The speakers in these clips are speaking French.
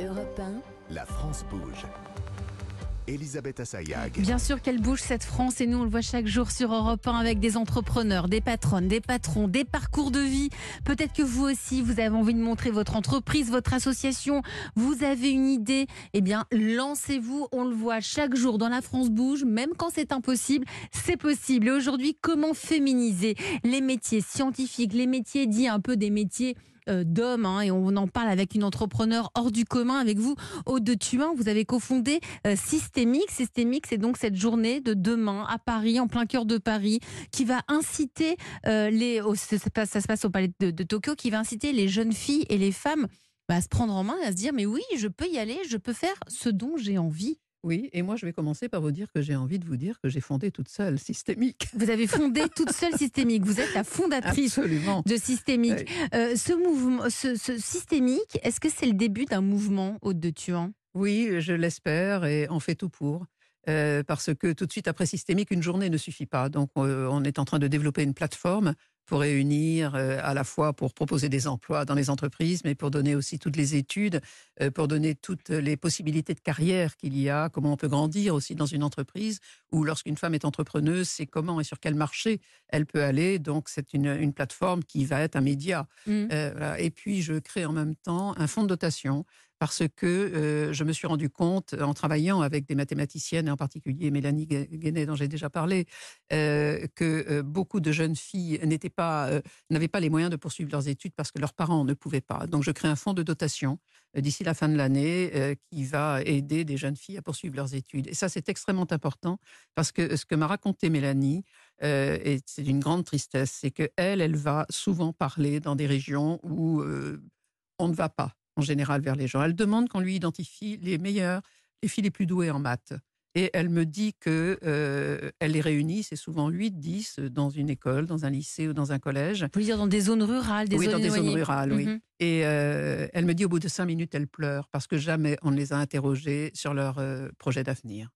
Europe 1, La France bouge. Elisabeth Assayag. Bien sûr qu'elle bouge cette France et nous on le voit chaque jour sur Europe 1 avec des entrepreneurs, des patronnes, des patrons, des parcours de vie. Peut-être que vous aussi vous avez envie de montrer votre entreprise, votre association, vous avez une idée, eh bien lancez-vous, on le voit chaque jour dans la France bouge, même quand c'est impossible, c'est possible. Et aujourd'hui, comment féminiser les métiers scientifiques, les métiers dits un peu des métiers d'hommes, hein, et on en parle avec une entrepreneur hors du commun, avec vous, Aude de Thuin. Vous avez cofondé euh, Systémique. Systémique, c'est donc cette journée de demain à Paris, en plein cœur de Paris, qui va inciter euh, les. ça, se passe, au palais de, de Tokyo, qui va inciter les jeunes filles et les femmes bah, à se prendre en main et à se dire mais oui, je peux y aller, je peux faire ce dont j'ai envie. Oui, et moi je vais commencer par vous dire que j'ai envie de vous dire que j'ai fondé toute seule Systémique. Vous avez fondé toute seule Systémique. Vous êtes la fondatrice Absolument. de Systémique. Oui. Euh, ce mouvement, ce, ce Systémique, est-ce que c'est le début d'un mouvement, Aude de Thuan Oui, je l'espère et on fait tout pour. Euh, parce que tout de suite après systémique, une journée ne suffit pas. Donc, euh, on est en train de développer une plateforme pour réunir euh, à la fois pour proposer des emplois dans les entreprises, mais pour donner aussi toutes les études, euh, pour donner toutes les possibilités de carrière qu'il y a, comment on peut grandir aussi dans une entreprise, ou lorsqu'une femme est entrepreneuse, c'est comment et sur quel marché elle peut aller. Donc, c'est une, une plateforme qui va être un média. Mm. Euh, voilà. Et puis, je crée en même temps un fonds de dotation parce que euh, je me suis rendu compte, en travaillant avec des mathématiciennes, et en particulier Mélanie Gu- Guénet, dont j'ai déjà parlé, euh, que euh, beaucoup de jeunes filles n'étaient euh, n'avaient pas les moyens de poursuivre leurs études parce que leurs parents ne pouvaient pas. Donc, je crée un fonds de dotation euh, d'ici la fin de l'année euh, qui va aider des jeunes filles à poursuivre leurs études. Et ça, c'est extrêmement important parce que ce que m'a raconté Mélanie, et c'est d'une grande tristesse, c'est que elle, va souvent parler dans des régions où on ne va pas en général vers les gens. Elle demande qu'on lui identifie les meilleurs, les filles les plus douées en maths. Et elle me dit que euh, elle les réunit, c'est souvent 8, 10 dans une école, dans un lycée ou dans un collège. Vous voulez dire dans des zones rurales, des oui, zones dans des zones rurales, oui. Mhm. Et euh, elle me dit au bout de cinq minutes, elle pleure parce que jamais on ne les a interrogées sur leur euh, projet d'avenir.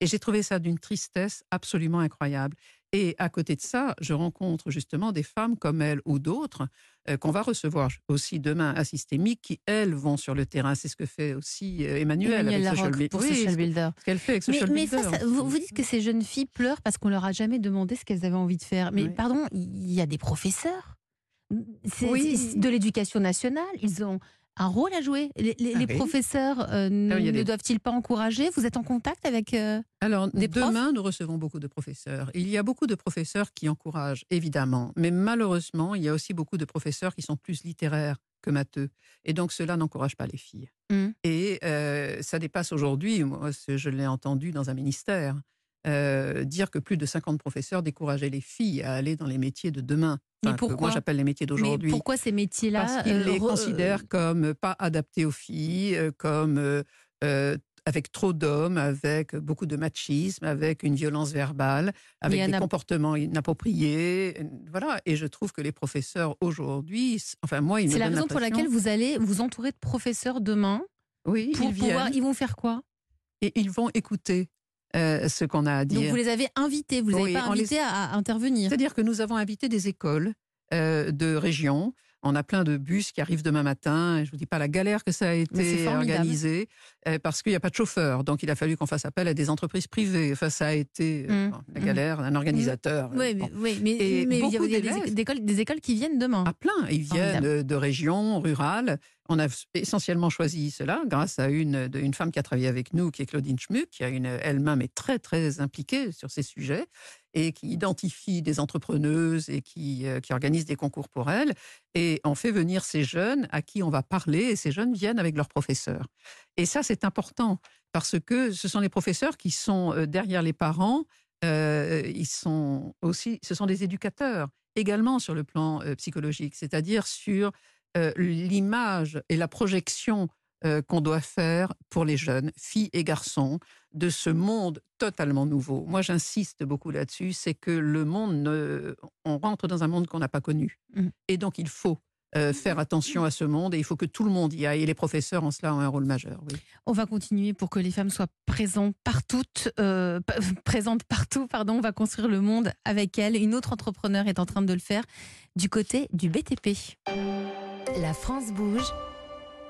Et j'ai trouvé ça d'une tristesse absolument incroyable. Et à côté de ça, je rencontre justement des femmes comme elle ou d'autres euh, qu'on va recevoir aussi demain à Systémique qui, elles, vont sur le terrain. C'est ce que fait aussi euh, Emmanuel, Emmanuel avec Social pour Oui, Social Builder. ce qu'elle fait avec Social mais Builder. ça, ça- vous, vous dites que ces jeunes filles pleurent parce qu'on leur a jamais demandé ce qu'elles avaient envie de faire. Mais Oui. pardon, il y a des professeurs C'est Oui. de l'éducation nationale. Ils ont un rôle à jouer. Les, les- Ah les oui. professeurs euh, ne, Ah ne des- doivent-ils pas encourager? Vous êtes en contact avec euh, Alors, Des demain, nous recevons beaucoup de professeurs. Il y a beaucoup de professeurs qui encouragent, évidemment, mais malheureusement, il y a aussi beaucoup de professeurs qui sont plus littéraires que matheux. Et donc, cela n'encourage pas les filles. Mm. Et euh, ça dépasse aujourd'hui, moi, je l'ai entendu dans un ministère, euh, dire que plus de 50 professeurs décourageaient les filles à aller dans les métiers de demain. Mais Enfin, que pourquoi Moi, j'appelle les métiers d'aujourd'hui. pourquoi ces métiers-là Parce qu'ils euh, les re- considèrent comme pas adaptés aux filles, euh, comme euh, euh, avec trop d'hommes, avec beaucoup de machisme, avec une violence verbale, avec des comportements inappropriés. euh, Voilà. Et je trouve que les professeurs aujourd'hui, enfin moi, ils C'est la raison pour laquelle vous allez vous entourer de professeurs demain oui, pour ils pouvoir. viennent Ils vont faire quoi? Et ils vont écouter euh, ce qu'on a à Donc dire. vous les avez invités, vous les avez pas les- invités à, intervenir. C'est-à-dire que nous avons invité des écoles euh, de régions. On a plein de bus qui arrivent demain matin. Je vous dis pas la galère que ça a été organisé euh, parce qu'il n'y a pas de chauffeur. Donc il a fallu qu'on fasse appel à des entreprises privées. Enfin, ça a été Mm. bon, la galère d'un organisateur. Oui, mais, bon. oui, mais, Et mais il y a, des, écoles, des écoles qui viennent demain. À plein. Ils viennent Formidable. de régions rurales. On a essentiellement choisi cela grâce à une, femme qui a travaillé avec nous, qui est Claudine Schmuck, qui a elle-même est très très impliquée sur ces sujets et qui identifie des entrepreneuses et qui, euh, organise des concours pour elles. Et on fait venir ces jeunes à qui on va parler et ces jeunes viennent avec leurs professeurs. Et ça, c'est important parce que ce sont les professeurs qui sont euh, derrière les parents. euh, ils sont aussi, ce sont des éducateurs également sur le plan psychologique, c'est-à-dire sur euh, l'image et la projection euh, qu'on doit faire pour les jeunes, filles et garçons, de ce monde totalement nouveau. Moi, j'insiste beaucoup là-dessus, c'est que le monde, ne- on rentre dans un monde qu'on n'a pas connu. Mhm. Et donc, il faut euh, faire attention à ce monde et il faut que tout le monde y aille. Et les professeurs, en cela, ont un rôle majeur. Oui. On va continuer pour que les femmes soient présentes partout, euh, présentes partout. Pardon, on va construire le monde avec elles. Une autre entrepreneur est en train de le faire du côté du BTP. La France bouge.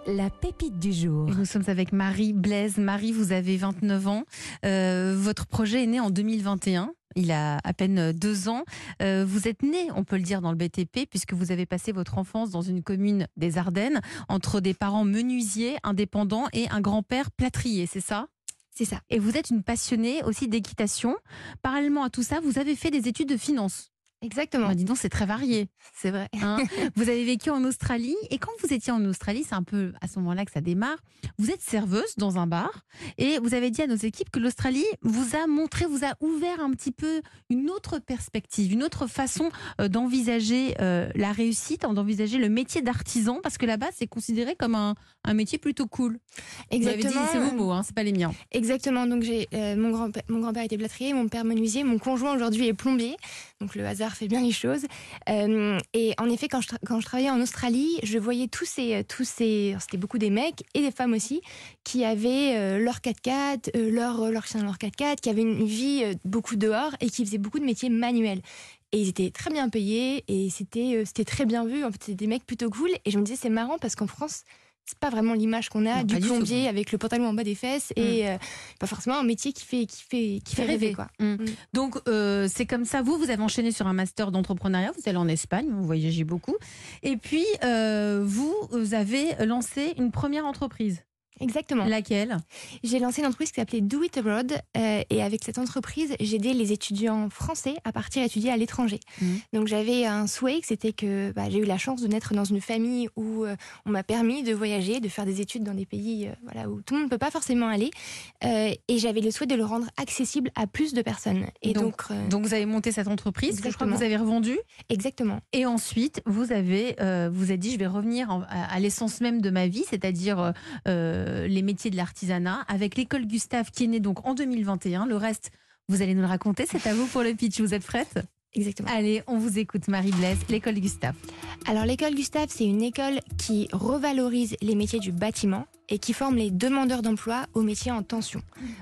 La pépite du jour. Nous sommes avec Marie Blaise. Marie, vous avez 29 ans. Euh, votre projet est né en 2021. Il a à peine deux ans. Euh, vous êtes né, on peut le dire, dans le BTP, puisque vous avez passé votre enfance dans une commune des Ardennes, entre des parents menuisiers, indépendants et un grand-père plâtrier, c'est ça? C'est ça. Et vous êtes une passionnée aussi d'équitation. Parallèlement à tout ça, vous avez fait des études de finance. Exactement. Bah, dis donc, c'est très varié. C'est vrai. hein. vous avez vécu en Australie et quand vous étiez en Australie, c'est un peu à ce moment-là que ça démarre. Vous êtes serveuse dans un bar et vous avez dit à nos équipes que l'Australie vous a montré, vous a ouvert un petit peu une autre perspective, une autre façon euh, d'envisager euh, la réussite, d'envisager le métier d'artisan parce que là-bas c'est considéré comme un, un métier plutôt cool. Vous avez dit, Exactement. c'est vos mots, hein, c'est pas les miens. Exactement. Donc j'ai euh, mon grand mon grand-père était plâtrier, mon père menuisier, mon conjoint aujourd'hui est plombier. Donc le hasard fait bien les choses. Euh, et en effet, quand je quand je travaillais en Australie, je voyais tous ces tous ces c'était beaucoup des mecs et des femmes aussi qui avaient euh, leur 4x4, euh, leur leur chien leur 4x4, qui avaient une vie euh, beaucoup dehors et qui faisaient beaucoup de métiers manuels. Et ils étaient très bien payés et c'était euh, c'était très bien vu. En fait, c'était des mecs plutôt cool. Et je me disais c'est marrant parce qu'en France c'est pas vraiment l'image qu'on a Non, du plombier avec le pantalon en bas des fesses et euh, pas forcément un métier qui fait qui fait qui fait rêver quoi. Donc euh, c'est comme ça, vous, vous avez enchaîné sur un master d'entrepreneuriat, vous allez en Espagne, vous voyagez beaucoup. Et puis, euh, vous, vous avez lancé une première entreprise. Exactement. Laquelle? J'ai lancé une entreprise qui s'appelait Do It Abroad euh, et avec cette entreprise, j'aidais les étudiants français à partir étudier à l'étranger. Mhm. Donc j'avais un souhait, que c'était que bah, j'ai eu la chance de naître dans une famille où euh, on m'a permis de voyager, de faire des études dans des pays euh, voilà, où tout le monde ne peut pas forcément aller. Euh, et j'avais le souhait de le rendre accessible à plus de personnes. Et Donc- donc, Donc vous avez monté cette entreprise que je crois que vous avez revendue? exactement. Et ensuite, vous avez vous avez dit, je vais revenir en- à, à l'essence même de ma vie, c'est-à-dire euh, les métiers de l'artisanat, avec l'école Gustave qui est née donc en 2021. Le reste, vous allez nous le raconter. C'est à vous pour le pitch. Vous êtes prête? Exactement. Allez, on vous écoute, Marie Blaise, l'école Gustave. Alors l'école Gustave, c'est une école qui revalorise les métiers du bâtiment et qui forme les demandeurs d'emploi aux métiers en tension.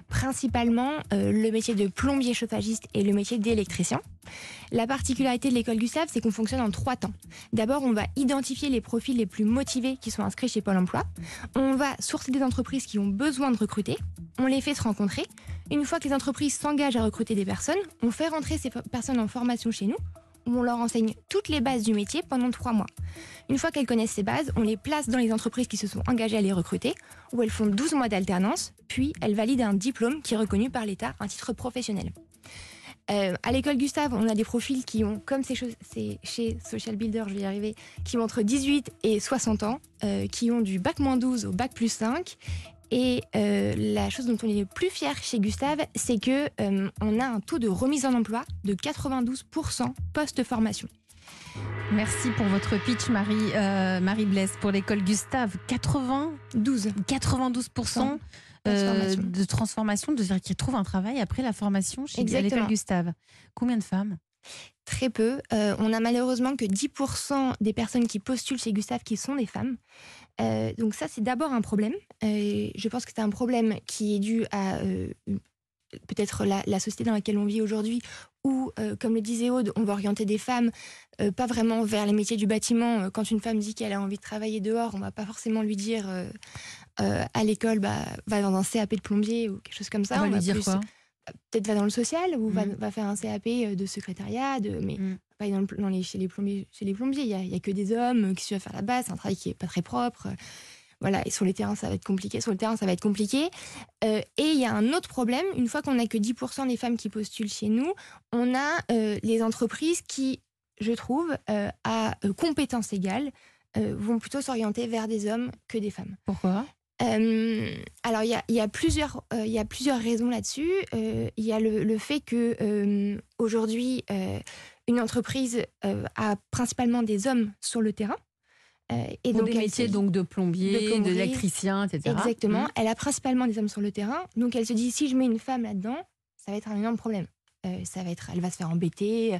Principalement euh, le métier de plombier chauffagiste et le métier d'électricien. La particularité de l'école Gustave, c'est qu'on fonctionne en trois temps. D'abord, on va identifier les profils les plus motivés qui sont inscrits chez Pôle Emploi. On va sourcer des entreprises qui ont besoin de recruter. On les fait se rencontrer. Une fois que les entreprises s'engagent à recruter des personnes, on fait rentrer ces personnes en formation chez nous où on leur enseigne toutes les bases du métier pendant trois mois. Une fois qu'elles connaissent ces bases, on les place dans les entreprises qui se sont engagées à les recruter, où elles font 12 mois d'alternance, puis elles valident un diplôme qui est reconnu par l'État, un titre professionnel. Euh, à l'école Gustave, on a des profils qui ont, comme c'est chez Social Builder, je vais y arriver, qui ont entre 18 et 60 ans, euh, qui ont du bac moins 12 au bac plus 5. Et euh, la chose dont on est le plus fier chez Gustave, c'est que euh, on a un taux de remise en emploi de 92% post-formation. Merci pour votre pitch, Marie, Marie Blaise, pour l'école Gustave. 80, 12. 92% euh, Transformation. de transformation, de dire qu'ils trouvent un travail après la formation chez l'école. Gustave. Combien de femmes? Très peu. Euh, on a malheureusement que 10% des personnes qui postulent chez Gustave qui sont des femmes. Euh, donc ça, c'est d'abord un problème. Euh, je pense que c'est un problème qui est dû à euh, peut-être la, la société dans laquelle on vit aujourd'hui, où, euh, comme le disait Aude, on va orienter des femmes euh, pas vraiment vers les métiers du bâtiment. Euh, Quand une femme dit qu'elle a envie de travailler dehors, on va pas forcément lui dire euh, à l'école, bah, va dans un CAP de plombier ou quelque chose comme ça. On va lui va dire plus- quoi? peut-être va dans le social ou va, va faire un CAP de secrétariat, de, mais Mhm. pas dans, le- dans les, chez les plombiers. Chez les plombiers, il y a, il y a que des hommes qui suivent faire la base, c'est un travail qui est pas très propre. Voilà, et sur les terrains, ça va être compliqué. Sur le terrain, ça va être compliqué. Euh, et il y a un autre problème. Une fois qu'on n'a que 10% des femmes qui postulent chez nous, on a euh, les entreprises qui, je trouve, euh, à euh, compétences égales, vont plutôt s'orienter vers des hommes que des femmes. Pourquoi? Euh, alors, il y a, il y, a plusieurs, euh, y a plusieurs raisons là-dessus. Euh, Il y a le, le fait que aujourd'hui, une entreprise a principalement des hommes sur le terrain. Euh, et donc, des métiers donc de plombier, l'électricien, etc. Exactement. Mhm. Elle a principalement des hommes sur le terrain. Donc, elle se dit si je mets une femme là-dedans, ça va être un énorme problème. Euh, ça va être, elle va se faire embêter.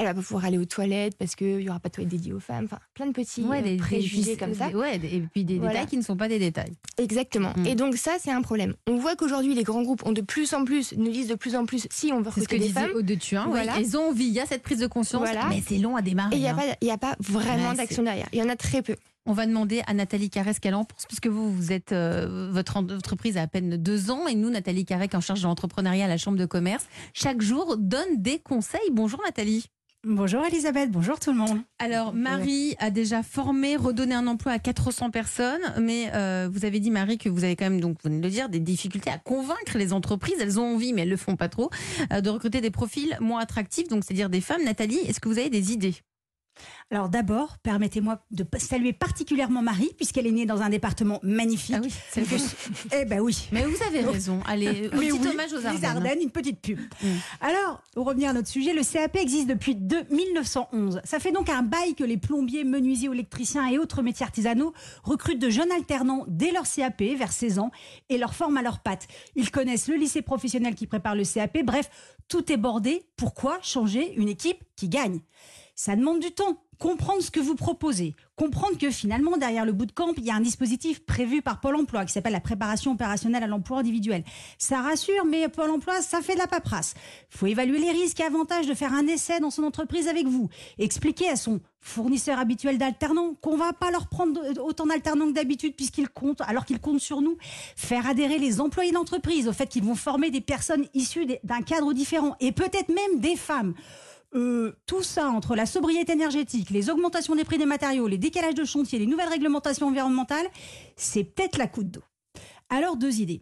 elle va pas pouvoir aller aux toilettes parce qu'il y aura pas de toilettes dédiées aux femmes. Enfin, plein de petits Ouais, euh, des préjugés des- comme ça. des- ouais, et puis des Voilà. détails qui ne sont pas des détails. Exactement. Mm. Et donc ça, c'est un problème. On voit qu'aujourd'hui, les grands groupes ont de plus en plus, nous disent de plus en plus, si on veut C'est ce que recruter des femmes. De Thuin. oui. Voilà. Elles ont envie, il y a cette prise de conscience, Voilà. mais c'est long à démarrer. Et il n'y a, hein. a pas vraiment d'action derrière. Il y en a très peu. On va demander à Nathalie Carré ce qu'elle en pense, puisque vous, vous êtes, euh, votre entreprise a à peine deux ans, et nous, Nathalie Carré, en charge de l'entrepreneuriat à la Chambre de commerce, chaque jour donne des conseils. Bonjour Nathalie. Bonjour Elisabeth, bonjour tout le monde. Alors, Marie a déjà formé, redonné un emploi à 400 personnes, mais euh, vous avez dit, Marie, que vous avez quand même, donc, vous venez de le dire, des difficultés à convaincre les entreprises. Elles ont envie, mais elles le font pas trop, euh, de recruter des profils moins attractifs, donc c'est-à-dire des femmes. Nathalie, est-ce que vous avez des idées? Alors d'abord, permettez-moi de saluer particulièrement Marie, puisqu'elle est née dans un département magnifique. Ah oui, c'est le Que- Eh ben oui. Mais vous avez raison. Allez, Mais petit oui, hommage aux les Ardennes. Ardennes, une petite pub. Mm. Alors, pour revenir à notre sujet, le CAP existe depuis de- 1911. Ça fait donc un bail que les plombiers, menuisiers, électriciens et autres métiers artisanaux recrutent de jeunes alternants dès leur CAP, vers 16 ans, et leur forment à leurs pattes. Ils connaissent le lycée professionnel qui prépare le CAP. Bref, tout est bordé. Pourquoi changer une équipe qui gagne? Ça demande du temps. Comprendre ce que vous proposez. Comprendre que finalement, derrière le bootcamp, il y a un dispositif prévu par Pôle emploi qui s'appelle la préparation opérationnelle à l'emploi individuel. Ça rassure, mais Pôle emploi, ça fait de la paperasse. Faut évaluer les risques et avantages de faire un essai dans son entreprise avec vous. Expliquer à son fournisseur habituel d'alternants qu'on va pas leur prendre autant d'alternants que d'habitude puisqu'ils comptent, alors qu'ils comptent sur nous. Faire adhérer les employés d'entreprise au fait qu'ils vont former des personnes issues d'un cadre différent et peut-être même des femmes. Euh, tout ça entre la sobriété énergétique, les augmentations des prix des matériaux, les décalages de chantier, les nouvelles réglementations environnementales, c'est peut-être la goutte d'eau. Alors, deux idées.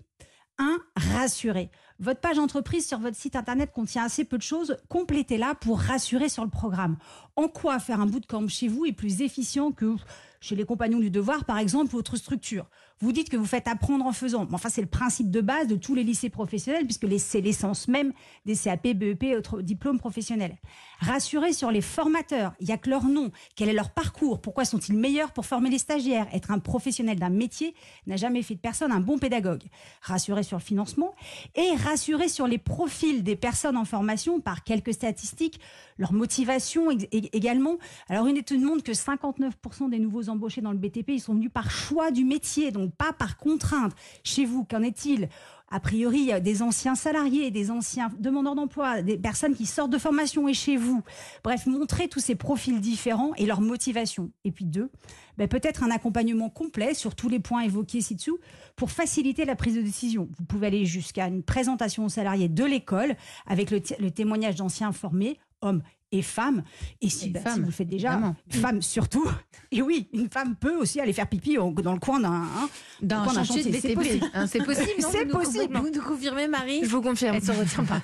Un, rassurer. Votre page entreprise sur votre site internet contient assez peu de choses. Complétez-la pour rassurer sur le programme. En quoi faire un bootcamp chez vous est plus efficient que chez les compagnons du devoir, par exemple, ou autre structure. Vous dites que vous faites apprendre en faisant. Enfin, c'est le principe de base de tous les lycées professionnels, puisque c'est l'essence même des CAP, BEP et autres diplômes professionnels. Rassurez sur les formateurs. Il n'y a que leur nom. Quel est leur parcours? Pourquoi sont-ils meilleurs pour former les stagiaires? Être un professionnel d'un métier n'a jamais fait de personne un bon pédagogue. Rassurez sur le financement et rassurez sur les profils des personnes en formation par quelques statistiques, leur motivation ég- également. Alors, une étude montre que 59% des nouveaux embauchés dans le BTP, ils sont venus par choix du métier, donc pas par contrainte. Chez vous, qu'en est-il? A priori, des anciens salariés, des anciens demandeurs d'emploi, des personnes qui sortent de formation et chez vous. Bref, montrer tous ces profils différents et leur motivation. Et puis deux, ben, peut-être un accompagnement complet sur tous les points évoqués ci-dessous pour faciliter la prise de décision. Vous pouvez aller jusqu'à une présentation aux salariés de l'école avec le, le témoignage d'anciens formés, hommes et femmes. Et si, Et si femmes, vous le faites déjà, évidemment. femmes surtout. Et oui, une femme peut aussi aller faire pipi dans le coin d'un... hein, chantier C'est possible. Hein, C'est possible. C'est Vous nous- possible. Vous nous confirmez, Marie Je vous confirme. Elle se retient pas.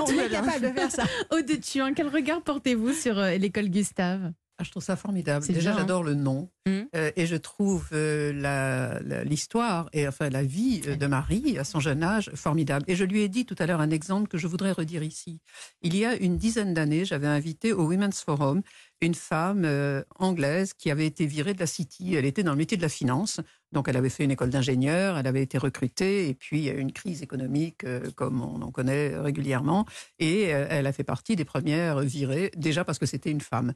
on est capable de faire ça. Aude de Thuin, quel regard portez-vous sur euh, l'école Gustave? Ah, je trouve ça formidable. Déjà, bien, hein. j'adore le nom. Mhm. Euh, et je trouve euh, l'histoire et enfin la vie euh, de Marie à son jeune âge formidable. Et je lui ai dit tout à l'heure un exemple que je voudrais redire ici. Il y a une dizaine d'années, j'avais invité au Women's Forum une femme anglaise qui avait été virée de la City. Elle était dans le métier de la finance. Donc, elle avait fait une école d'ingénieur, elle avait été recrutée, et puis il y a eu une crise économique euh, comme on en connaît régulièrement, et euh, elle a fait partie des premières virées, déjà parce que c'était une femme.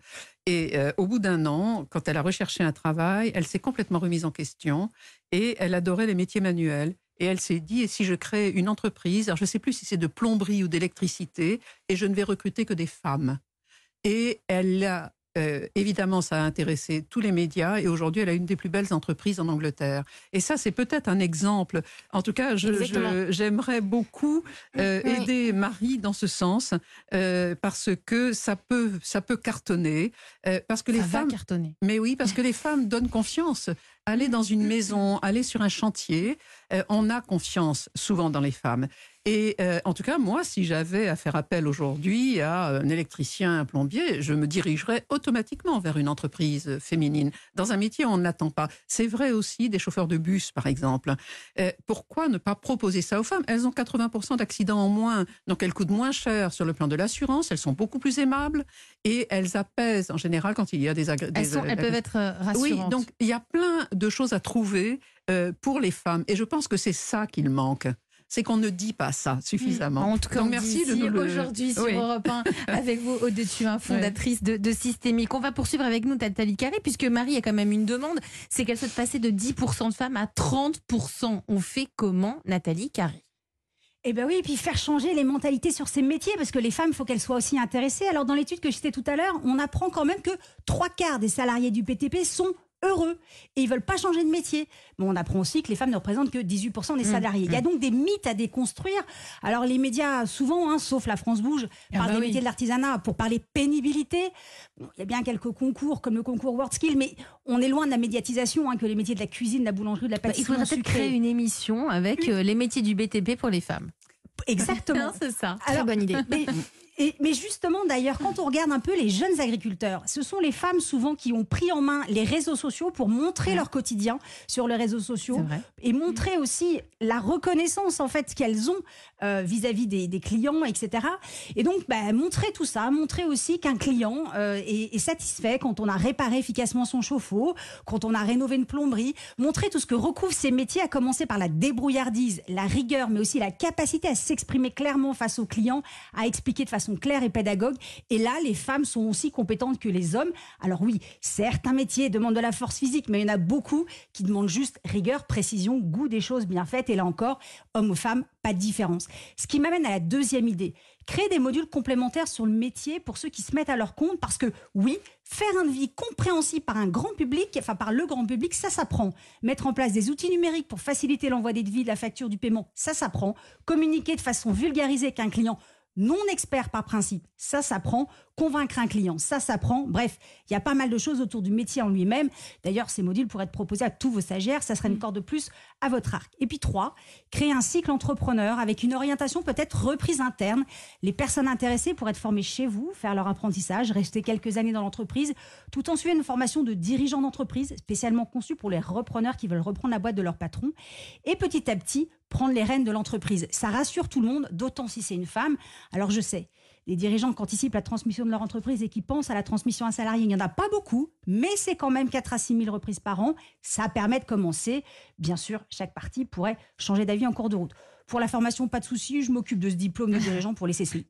Et euh, au bout d'un an, quand elle a recherché un travail, elle s'est complètement remise en question, et elle adorait les métiers manuels. Et elle s'est dit, et si je crée une entreprise, alors je ne sais plus si c'est de plomberie ou d'électricité, et je ne vais recruter que des femmes. Et elle a euh, évidemment, ça a intéressé tous les médias et aujourd'hui, elle a une des plus belles entreprises en Angleterre. Et ça, c'est peut-être un exemple. En tout cas, j'aimerais beaucoup euh, Oui. aider Marie dans ce sens euh, parce que ça peut, ça peut cartonner. parce que les Ça va femmes, cartonner. mais oui, parce que les femmes donnent confiance. Aller dans une maison, aller sur un chantier, on a confiance souvent dans les femmes. Et euh, en tout cas, moi, si j'avais à faire appel aujourd'hui à un électricien, un plombier, je me dirigerais automatiquement vers une entreprise féminine. Dans un métier, on ne l'attend pas. C'est vrai aussi des chauffeurs de bus, par exemple. Euh, pourquoi ne pas proposer ça aux femmes? Elles ont 80% d'accidents en moins, donc elles coûtent moins cher sur le plan de l'assurance, elles sont beaucoup plus aimables et elles apaisent en général quand il y a des Elles, des- sont, elles peuvent être euh, oui, rassurantes. donc il y a plein de choses à trouver euh, pour les femmes. Et je pense que c'est ça qu'il manque. C'est qu'on ne dit pas ça suffisamment. En tout cas, Donc, merci de nous le- aujourd'hui sur Oui. Europe 1 avec vous, Aude Thuin, fondatrice de, de Systémique. On va poursuivre avec nous Nathalie Carré, puisque Marie a quand même une demande, c'est qu'elle souhaite passer de 10% de femmes à 30%. On fait comment, Nathalie Carré? Eh ben oui, et puis faire changer les mentalités sur ces métiers, parce que les femmes, il faut qu'elles soient aussi intéressées. Alors dans l'étude que je citais tout à l'heure, on apprend quand même que trois quarts des salariés du PTP sont heureux et ils veulent pas changer de métier. Mais on apprend aussi que les femmes ne représentent que 18% des Mmh, salariés. Il y a donc des mythes à déconstruire. Alors les médias, souvent, hein, sauf la France Bouge, Ah parlent bah des oui. métiers de l'artisanat pour parler pénibilité. Bon, il y a bien quelques concours comme le concours WorldSkill, mais on est loin de la médiatisation hein, que les métiers de la cuisine, de la boulangerie, de la Bah, Il pâtisserie. faudrait peut-être créer. une émission avec euh, les métiers du BTP pour les femmes. Exactement. Hein, c'est ça. Très bonne idée. Mais, et- mais justement, d'ailleurs, quand on regarde un peu les jeunes agriculteurs, ce sont les femmes souvent qui ont pris en main les réseaux sociaux pour montrer leur quotidien sur les réseaux sociaux et montrer aussi la reconnaissance en fait qu'elles ont euh, vis-à-vis des, des clients, etc. Et donc, bah, montrer tout ça, montrer aussi qu'un client euh, est, est satisfait quand on a réparé efficacement son chauffe-eau, quand on a rénové une plomberie, montrer tout ce que recouvrent ces métiers, à commencer par la débrouillardise, la rigueur, mais aussi la capacité à s'exprimer clairement face aux clients, à expliquer de façon claire et pédagogue. Et là, les femmes sont aussi compétentes que les hommes. Alors oui, certains métiers demandent de la force physique, mais il y en a beaucoup qui demandent juste rigueur, précision, goût des choses bien faites. Et là encore, hommes ou femmes, pas de différence. Ce qui m'amène à la deuxième idée. Créer des modules complémentaires sur le métier pour ceux qui se mettent à leur compte, parce que oui, faire un devis compréhensible par un grand public, enfin par le grand public, ça s'apprend. Mettre en place des outils numériques pour faciliter l'envoi des devis, de la facture, du paiement, ça s'apprend. Communiquer de façon vulgarisée qu'un client non expert par principe, ça s'apprend. Convaincre un client, ça s'apprend. Bref, il y a pas mal de choses autour du métier en lui-même. D'ailleurs, ces modules pourraient être proposés à tous vos stagiaires. Ça serait une corde de plus à votre arc. Et puis trois, créer un cycle entrepreneur avec une orientation peut-être reprise interne. Les personnes intéressées pourraient être formées chez vous, faire leur apprentissage, rester quelques années dans l'entreprise, tout en suivant une formation de dirigeant d'entreprise spécialement conçue pour les repreneurs qui veulent reprendre la boîte de leur patron. Et petit à petit, prendre les rênes de l'entreprise. Ça rassure tout le monde, d'autant si c'est une femme. Alors je sais, les dirigeants qui anticipent la transmission de leur entreprise et qui pensent à la transmission à un salarié, il n'y en a pas beaucoup, mais c'est quand même 4 à 6 000 reprises par an. Ça permet de commencer. Bien sûr, chaque partie pourrait changer d'avis en cours de route. Pour la formation, pas de souci, je m'occupe de ce diplôme de dirigeant pour les CCI.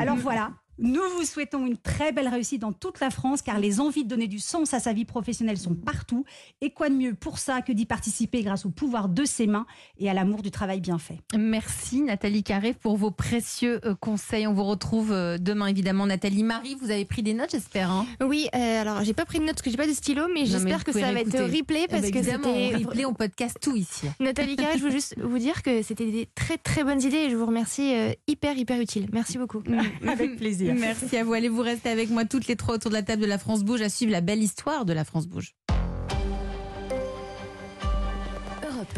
Alors voilà, nous vous souhaitons une très belle réussite dans toute la France car les envies de donner du sens à sa vie professionnelle sont partout. Et quoi de mieux pour ça que d'y participer grâce au pouvoir de ses mains et à l'amour du travail bien fait. Merci Nathalie Carré pour vos précieux euh, conseils. On vous retrouve euh, demain évidemment. Nathalie Marie, vous avez pris des notes, j'espère. hein? Oui, euh, alors j'ai pas pris de notes parce que j'ai pas de stylo, mais j'espère que ça va être replay Eh ben, parce que c'était. replay, on podcast tout ici. Nathalie Carré, je veux juste vous dire que c'était des très très bonnes idées et je vous remercie euh, hyper hyper utile. Merci beaucoup. Avec plaisir. Merci à vous. Allez vous rester avec moi toutes les trois autour de la table de la France Bouge à suivre la belle histoire de la France Bouge.